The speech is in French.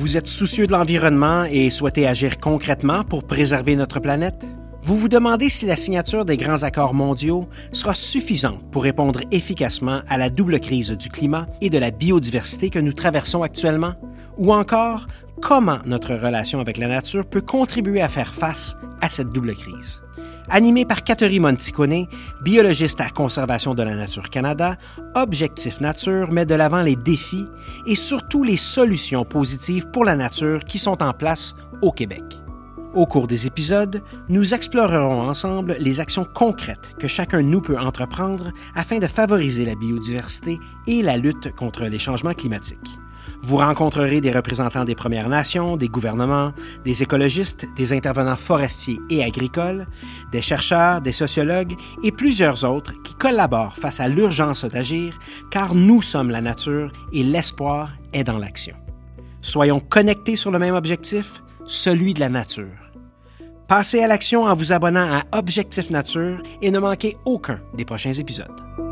Vous êtes soucieux de l'environnement et souhaitez agir concrètement pour préserver notre planète? Vous vous demandez si la signature des grands accords mondiaux sera suffisante pour répondre efficacement à la double crise du climat et de la biodiversité que nous traversons actuellement? Ou encore, comment notre relation avec la nature peut contribuer à faire face à cette double crise? Animé par Catherine Monticone, biologiste à Conservation de la Nature Canada, Objectif Nature met de l'avant les défis et surtout les solutions positives pour la nature qui sont en place au Québec. Au cours des épisodes, nous explorerons ensemble les actions concrètes que chacun de nous peut entreprendre afin de favoriser la biodiversité et la lutte contre les changements climatiques. Vous rencontrerez des représentants des Premières Nations, des gouvernements, des écologistes, des intervenants forestiers et agricoles, des chercheurs, des sociologues et plusieurs autres qui collaborent face à l'urgence d'agir car nous sommes la nature et l'espoir est dans l'action. Soyons connectés sur le même objectif, celui de la nature. Passez à l'action en vous abonnant à Objectif Nature et ne manquez aucun des prochains épisodes.